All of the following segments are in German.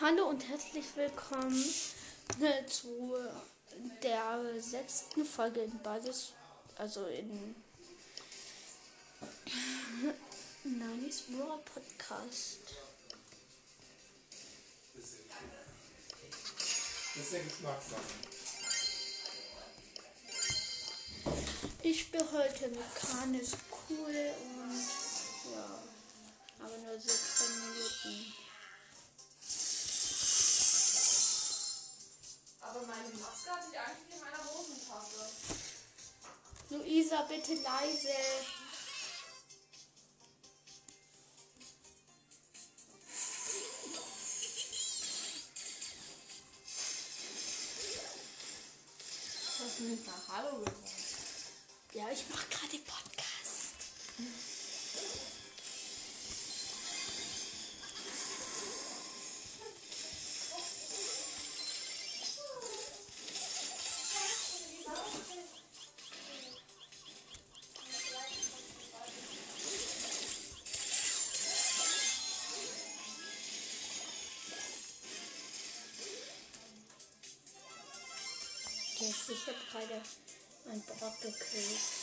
Hallo und herzlich willkommen äh, zu der sechsten Folge in Basis, also in Nanis Brawl Podcast. Das ist. Ich spiele heute mit Kanis cool und ja, aber nur 17 Minuten. Aber meine Maske hatte ich eigentlich in meiner Hosentasche. Luisa, bitte leise. Du hast nicht nach Hallo gesagt. Ja, ich mache gerade Podcast. 都可以。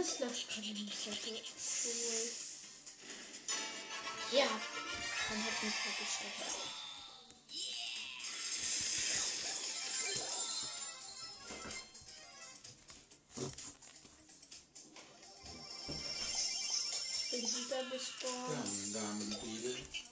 Es läuft schon nicht so. Cool. Ja, dann hat mich ja geschafft. Ich bin wieder gespawnt. Ja, Damen und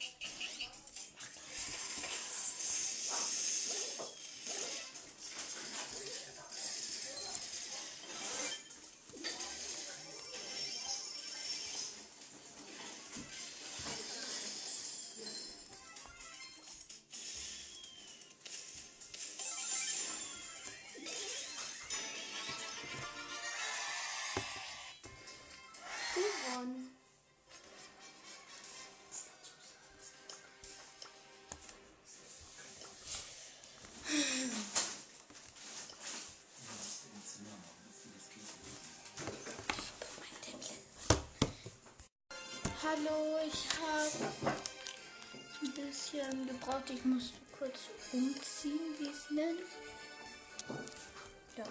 Hallo, ich habe ein bisschen gebraucht. Ich muss kurz umziehen, wie es nennt. Ja.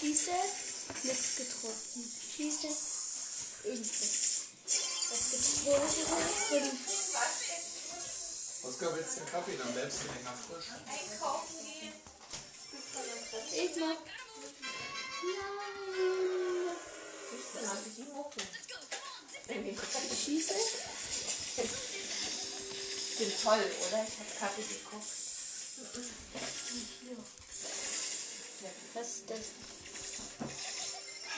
Schieße, nichts getroffen. Schieße, irgendwas. Was getroffen, fünf. Oskar, willst du den Kaffee? Dann bleibst du länger frisch. Einkaufen gehen. Ich mag. Nein. Dann habe ich die Mucke. Schieße, Ich bin toll, oder? Ich habe Kaffee gekocht. was ist das?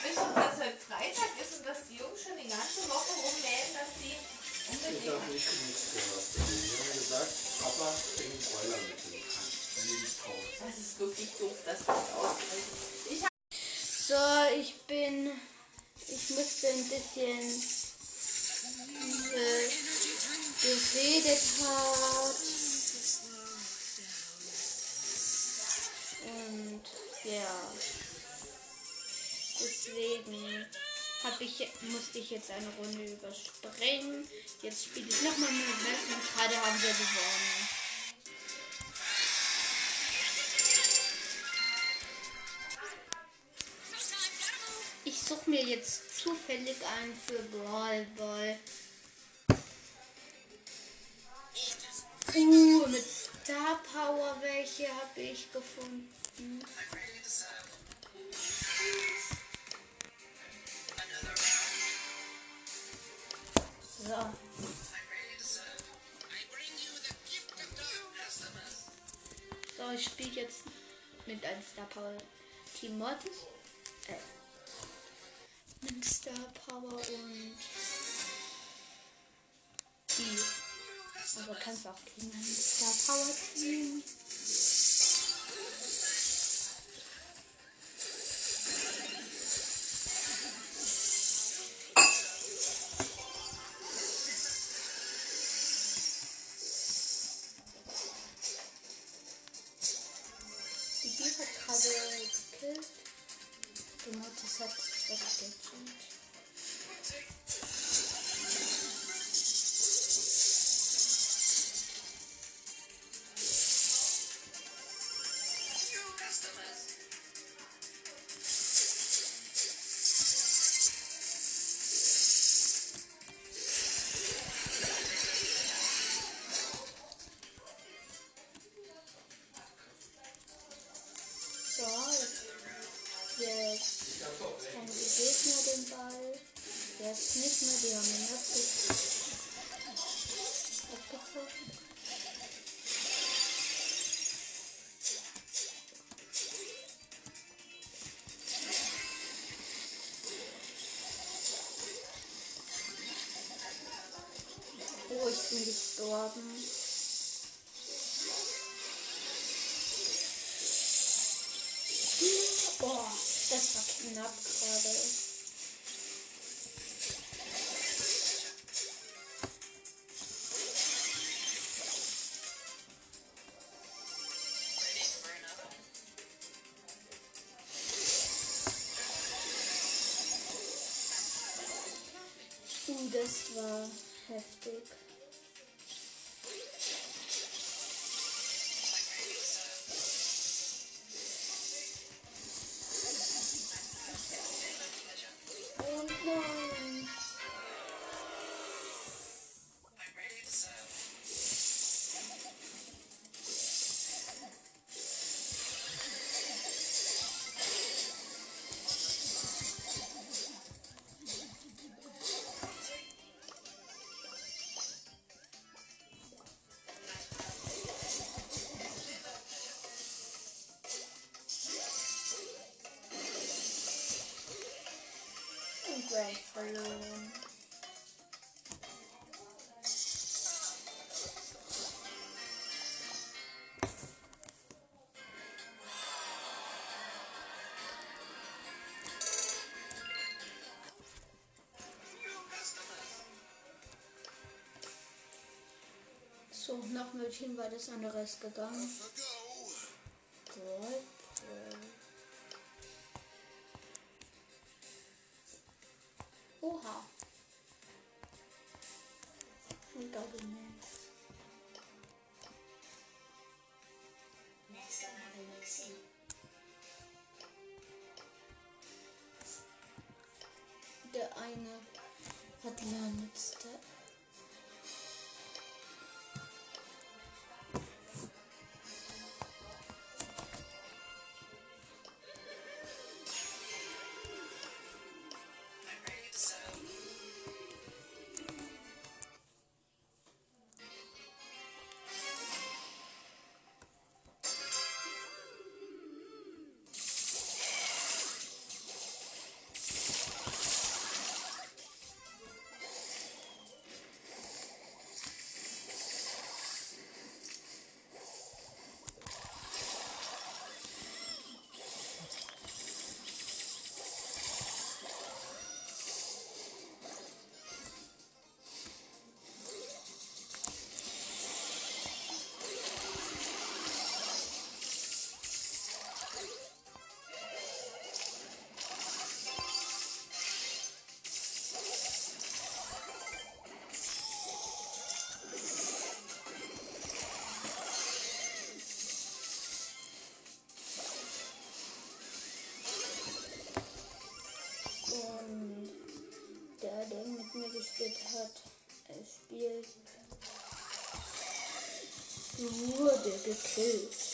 Wisst ihr, dass heute Freitag ist und dass die Jungs schon die ganze Woche rummelden, dass die Ich unbedingt... habe nicht genug gehört. Die haben gesagt, Papa bringt Broiler mit raus. Das ist wirklich doof, dass das ausgerechnet Ich So, ich bin. Ich musste ein bisschen äh, geredet hat. Und ja. Deswegen ich, musste ich jetzt eine Runde überspringen. Jetzt spiele ich nochmal mit Max und gerade haben wir gewonnen. Ich suche mir jetzt zufällig einen für Brawl Ball. Uh, mit Star Power welche habe ich gefunden. So. So, ich spiele jetzt mit einem Star Power Team Mortis. Äh, mit Star Power und die. Aber kannst auch gegen ein Star Power Team. Die Bee hat gerade gekillt. Die Mortis hat weggezogen. Gestorben. Boah, das war knapp gerade. Verloren. So, nach Mädchen war das andere ist gegangen. 嗯。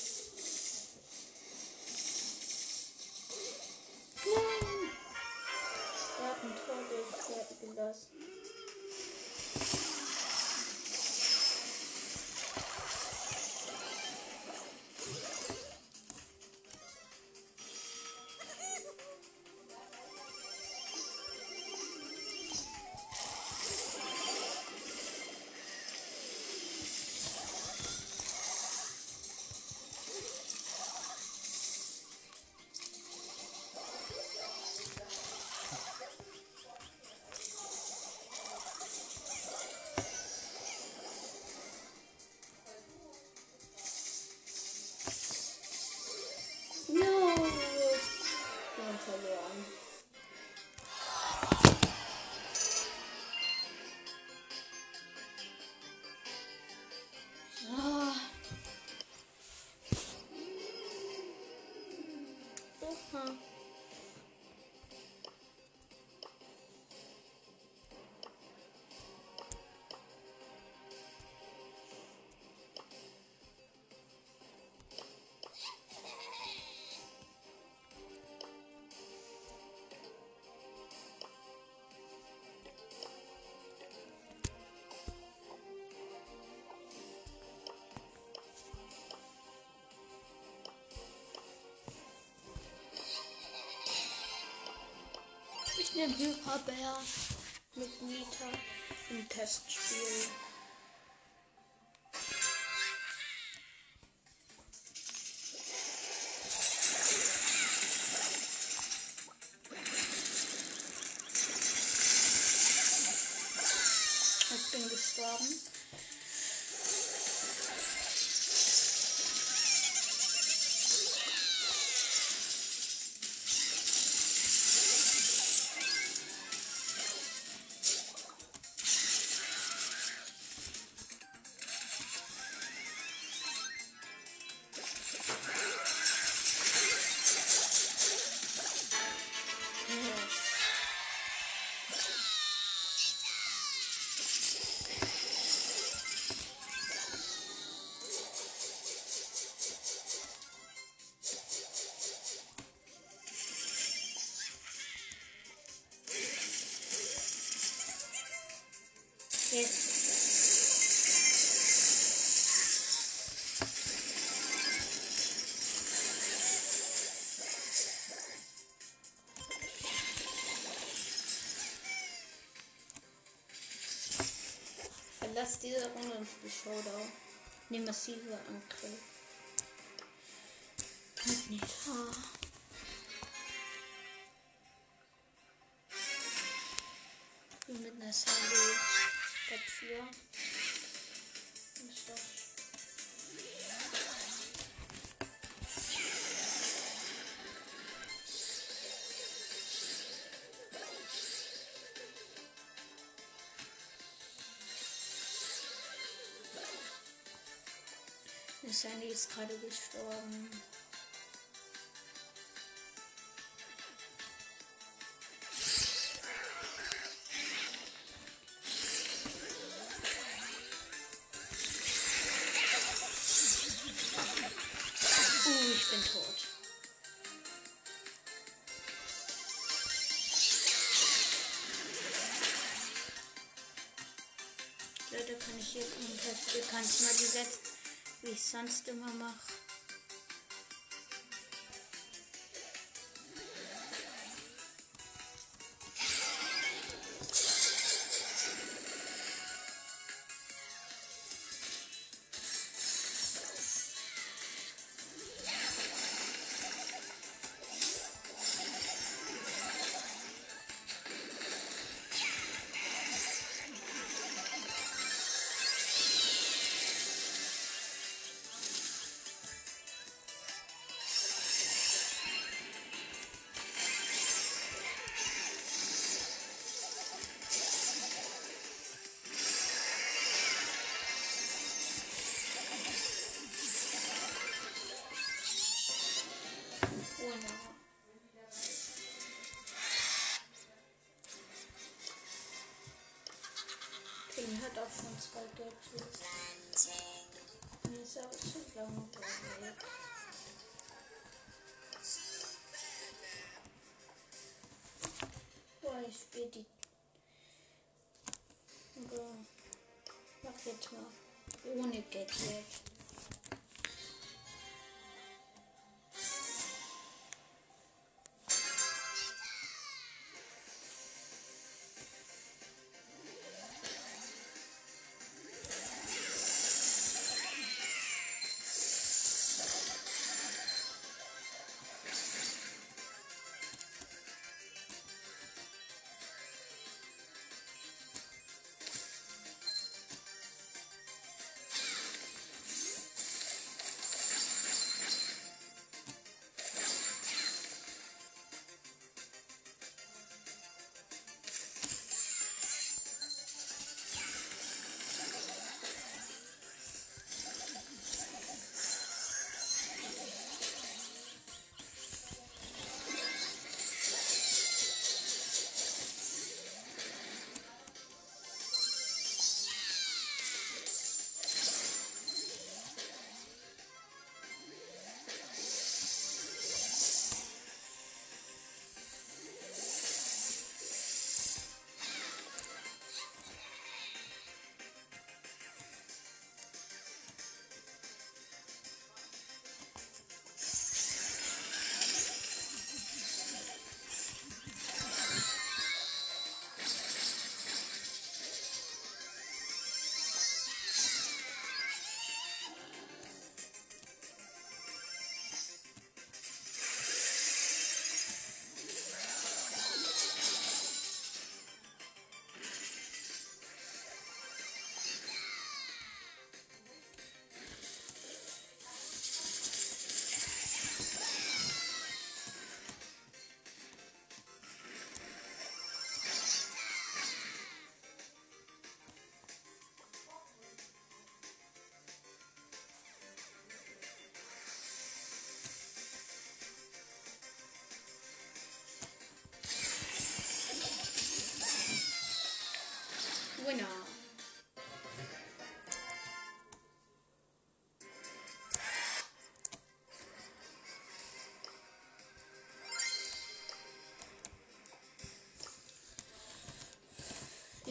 Nehme Hyperbär mit Nita im Testspiel. Verlass diese Runde und spiel Showdown. Ne massive Angriff. Bin mit einer Sandy 4. Ist das? Sandy ist gerade gestorben. Uh, ich bin tot. Leute, kann ich hier kann ich mal die Sätze, wie ich sonst immer mache. Schon zwei Deutsche. Mir ist aber zu langweilig. Boah, ich spiele die. Oder mach jetzt mal ohne Gadget.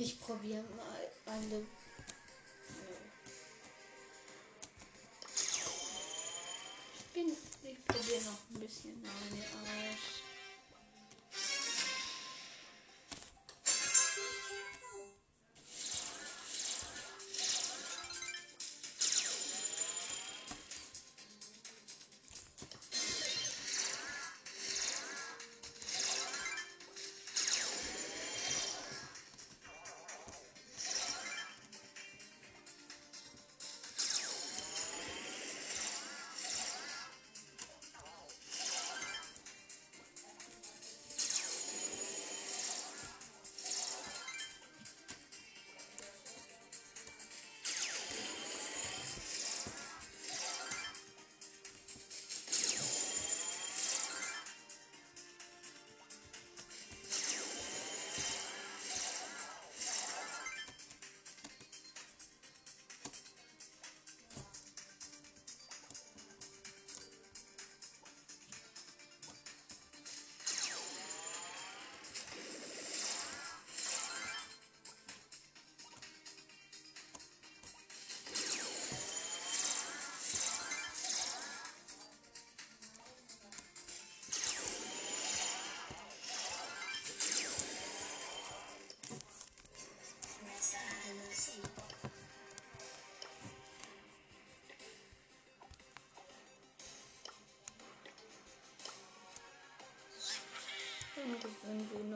Ich probiere mal alle. Ich bin. Ich probiere noch ein bisschen meine aus.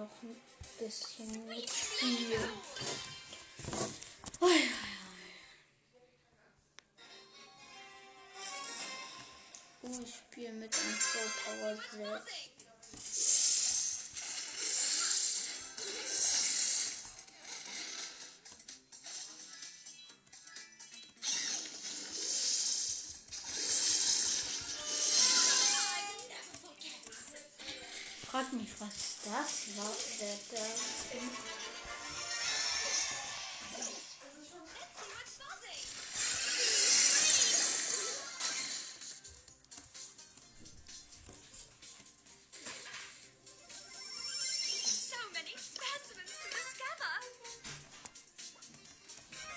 Noch ein bisschen mitspielen. Ui, ui, ui. Oh, ich spiele mit einem Pro Power 6. Was ist das? War der Dance?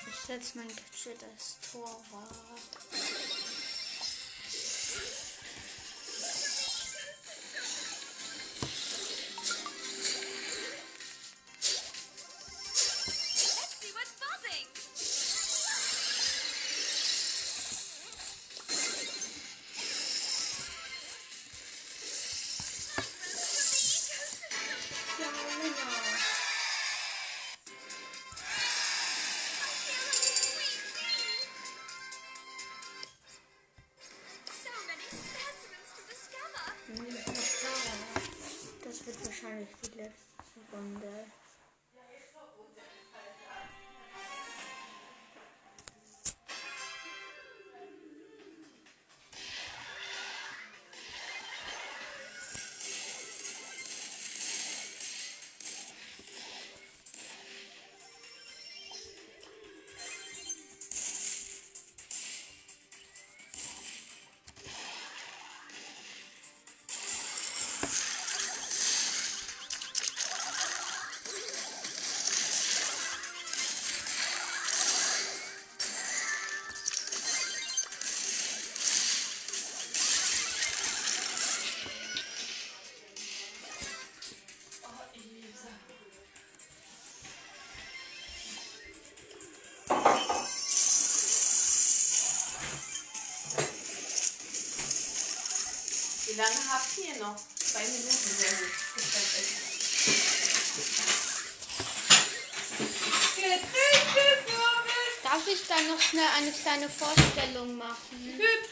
Ich setze mein Gadget als Torwart. Thank you. fehlen noch zwei Minuten. Sehr gut. Halt Getränke Darf ich da noch schnell eine kleine Vorstellung machen? Hübsch.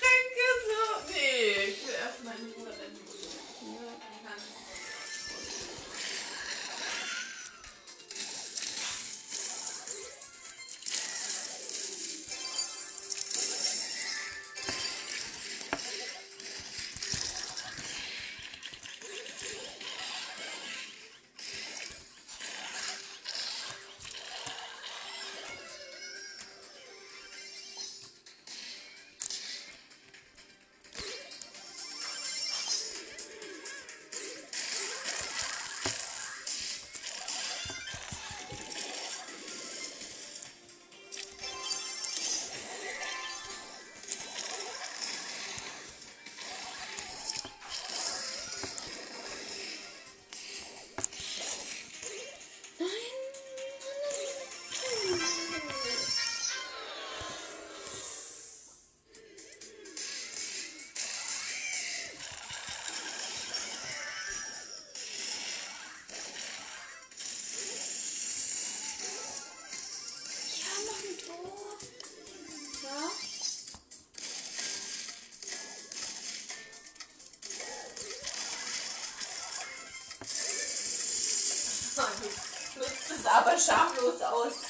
Fotos aus.